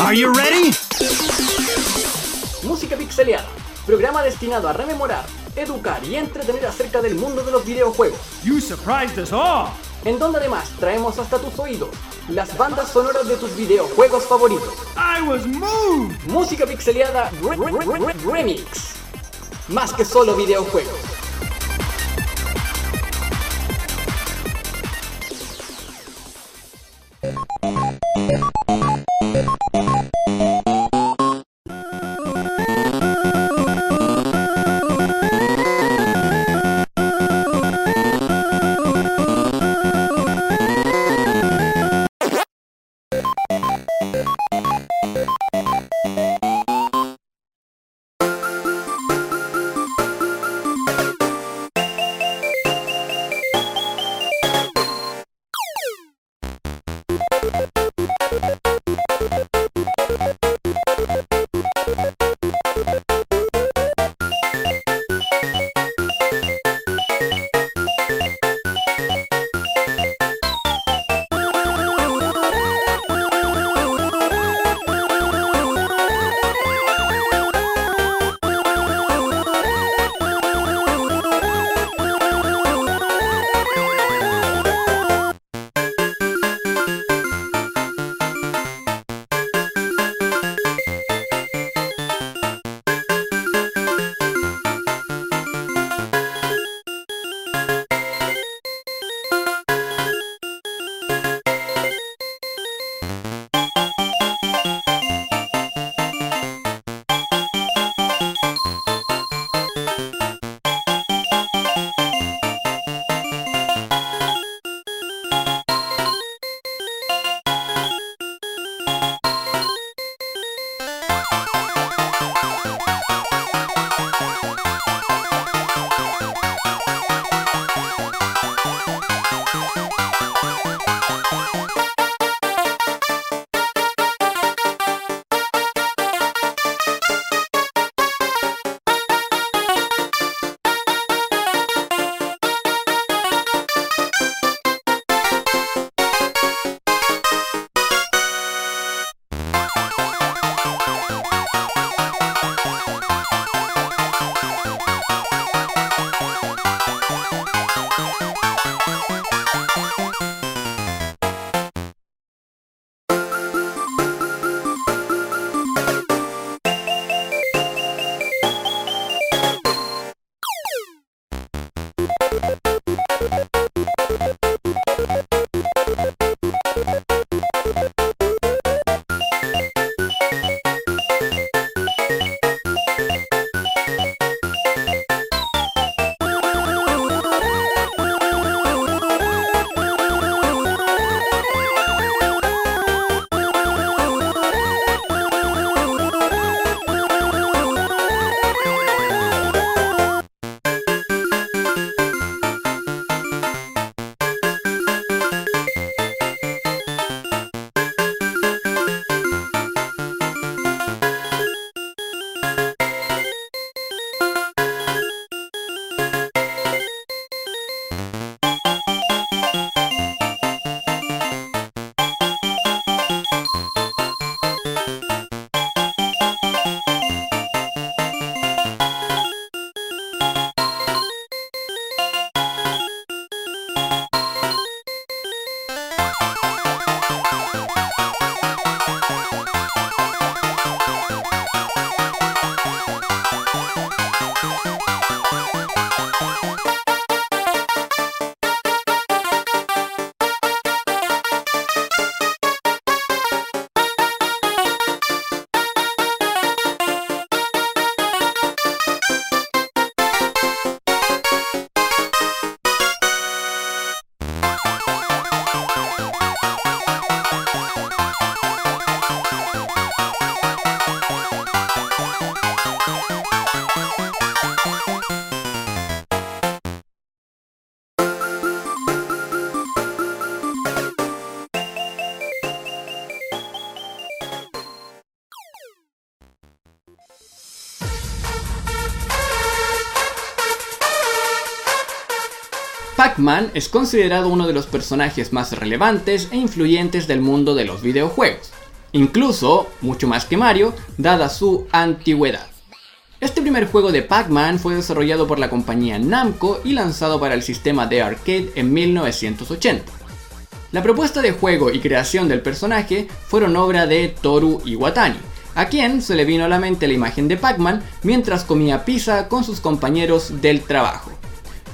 Are you ready? Música Pixeleada, programa destinado a rememorar, educar y entretener acerca del mundo de los videojuegos, You surprised us all. en donde además traemos hasta tus oídos las bandas sonoras de tus videojuegos favoritos. I was moved. Música Pixeleada Re- Re- Re- Re- Remix. Más que solo videojuegos. Pac-Man es considerado uno de los personajes más relevantes e influyentes del mundo de los videojuegos, incluso mucho más que Mario, dada su antigüedad. Este primer juego de Pac-Man fue desarrollado por la compañía Namco y lanzado para el sistema de arcade en 1980. La propuesta de juego y creación del personaje fueron obra de Toru Iwatani, a quien se le vino a la mente la imagen de Pac-Man mientras comía pizza con sus compañeros del trabajo.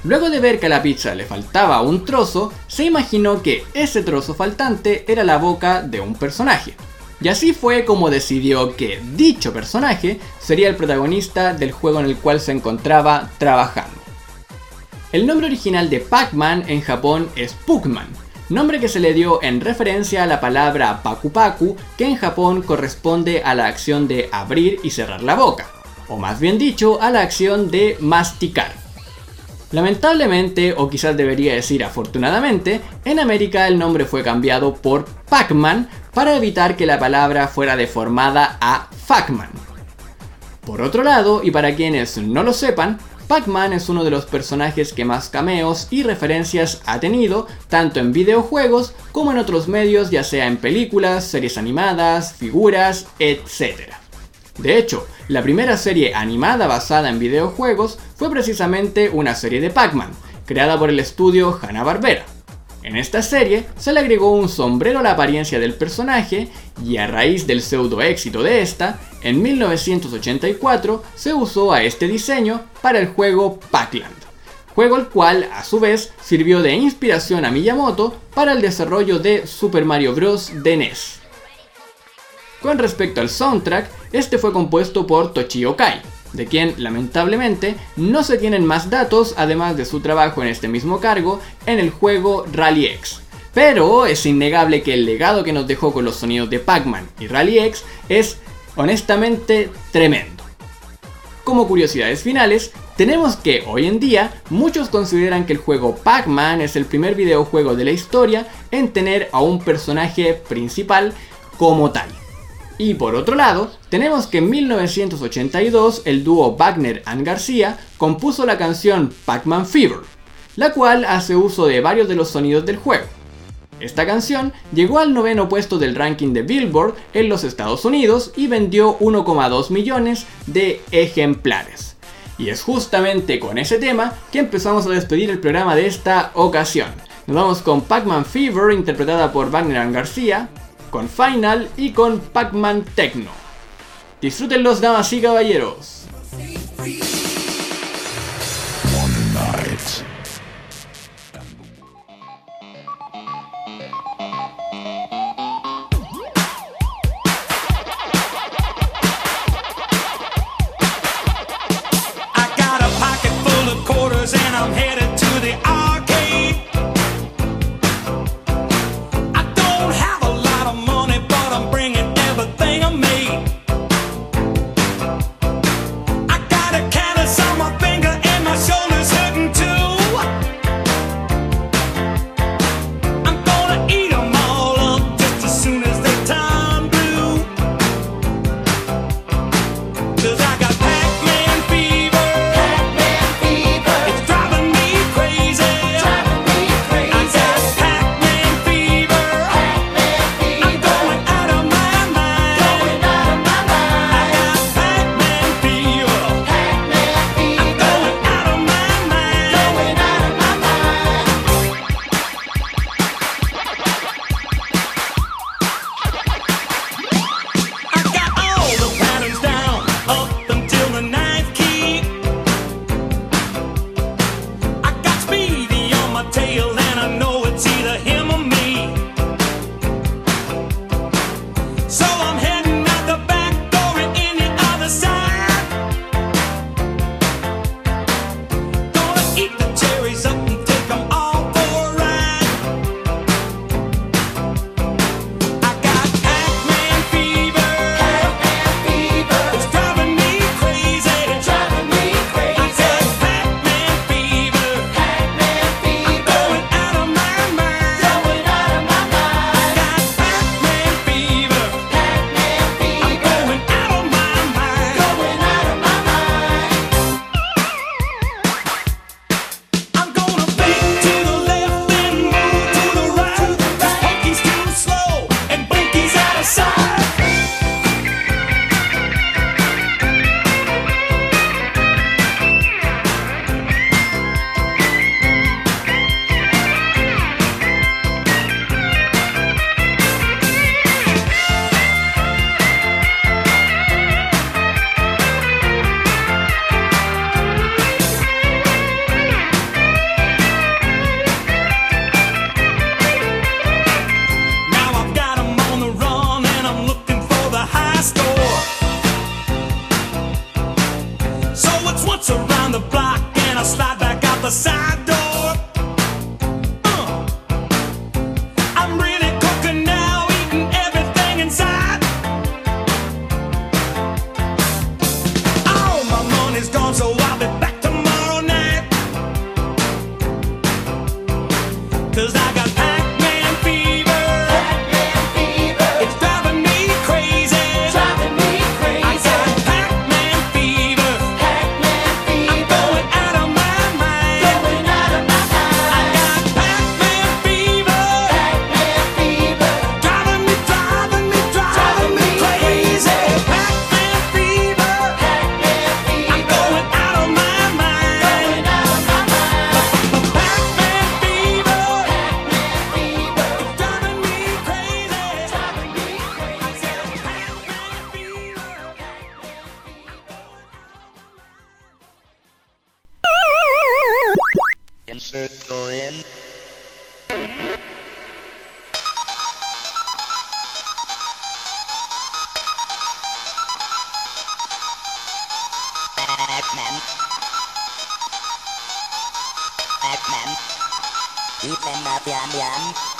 Luego de ver que a la pizza le faltaba un trozo, se imaginó que ese trozo faltante era la boca de un personaje. Y así fue como decidió que dicho personaje sería el protagonista del juego en el cual se encontraba trabajando. El nombre original de Pac-Man en Japón es Pukman, nombre que se le dio en referencia a la palabra Paku Paku, que en Japón corresponde a la acción de abrir y cerrar la boca, o más bien dicho, a la acción de masticar. Lamentablemente, o quizás debería decir afortunadamente, en América el nombre fue cambiado por Pac-Man para evitar que la palabra fuera deformada a Facman. Por otro lado, y para quienes no lo sepan, Pac-Man es uno de los personajes que más cameos y referencias ha tenido, tanto en videojuegos como en otros medios, ya sea en películas, series animadas, figuras, etc. De hecho, la primera serie animada basada en videojuegos fue precisamente una serie de Pac-Man, creada por el estudio Hanna-Barbera. En esta serie se le agregó un sombrero a la apariencia del personaje y a raíz del pseudo éxito de esta, en 1984 se usó a este diseño para el juego Pac-Land, juego el cual a su vez sirvió de inspiración a Miyamoto para el desarrollo de Super Mario Bros. de NES. Con respecto al soundtrack, este fue compuesto por Tochio Kai, de quien lamentablemente no se tienen más datos además de su trabajo en este mismo cargo en el juego Rally X. Pero es innegable que el legado que nos dejó con los sonidos de Pac-Man y Rally X es honestamente tremendo. Como curiosidades finales, tenemos que hoy en día muchos consideran que el juego Pac-Man es el primer videojuego de la historia en tener a un personaje principal como tal. Y por otro lado, tenemos que en 1982 el dúo Wagner and García compuso la canción Pac-Man Fever, la cual hace uso de varios de los sonidos del juego. Esta canción llegó al noveno puesto del ranking de Billboard en los Estados Unidos y vendió 1,2 millones de ejemplares. Y es justamente con ese tema que empezamos a despedir el programa de esta ocasión. Nos vamos con Pac-Man Fever interpretada por Wagner and García, con Final y con Pac-Man Techno. Disfrútenlos damas y caballeros. It's gone so long. Yam yam.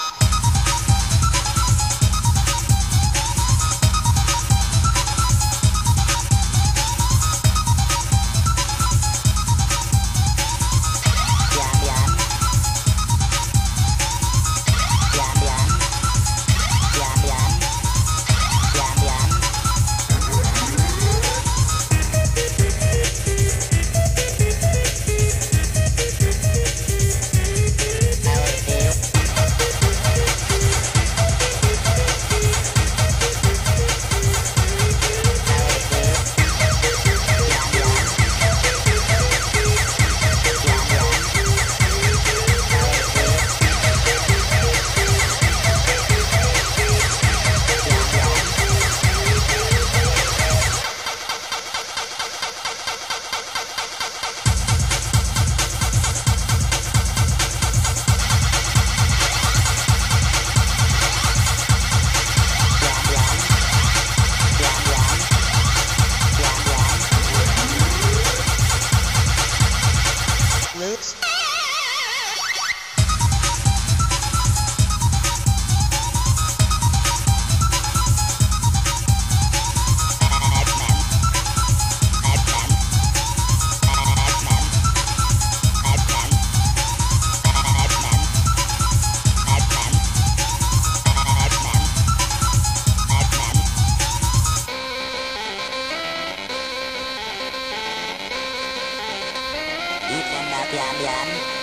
Bian, bian.